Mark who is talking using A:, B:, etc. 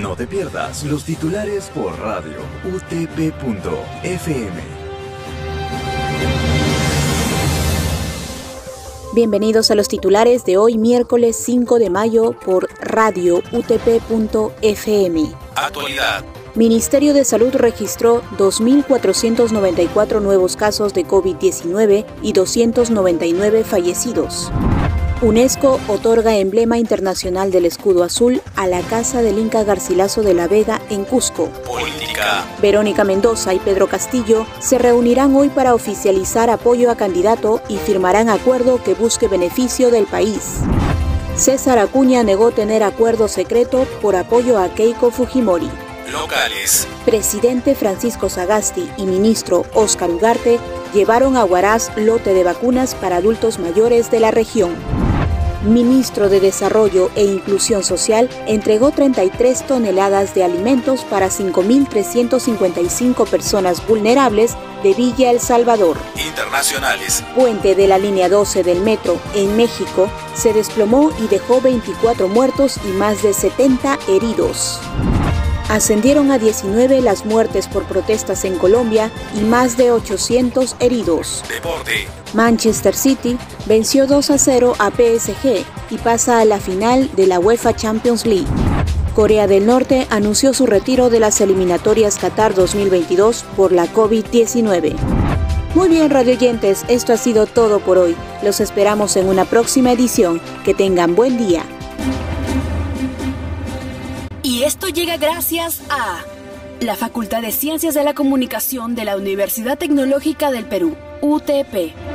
A: No te pierdas los titulares por radio utp.fm.
B: Bienvenidos a los titulares de hoy miércoles 5 de mayo por radio utp.fm.
C: Actualidad.
B: Ministerio de Salud registró 2.494 nuevos casos de COVID-19 y 299 fallecidos. UNESCO otorga emblema internacional del escudo azul a la casa del Inca Garcilaso de la Vega en Cusco.
C: Política.
B: Verónica Mendoza y Pedro Castillo se reunirán hoy para oficializar apoyo a candidato y firmarán acuerdo que busque beneficio del país. César Acuña negó tener acuerdo secreto por apoyo a Keiko Fujimori.
C: Locales.
B: Presidente Francisco Sagasti y ministro Óscar Ugarte llevaron a Huaraz lote de vacunas para adultos mayores de la región ministro de Desarrollo e Inclusión Social, entregó 33 toneladas de alimentos para 5.355 personas vulnerables de Villa El Salvador.
C: Internacionales.
B: Puente de la línea 12 del metro en México se desplomó y dejó 24 muertos y más de 70 heridos. Ascendieron a 19 las muertes por protestas en Colombia y más de 800 heridos.
C: Deporte.
B: Manchester City venció 2 a 0 a PSG y pasa a la final de la UEFA Champions League. Corea del Norte anunció su retiro de las eliminatorias Qatar 2022 por la COVID-19. Muy bien, radioyentes, esto ha sido todo por hoy. Los esperamos en una próxima edición. Que tengan buen día.
D: Y esto llega gracias a la Facultad de Ciencias de la Comunicación de la Universidad Tecnológica del Perú, UTP.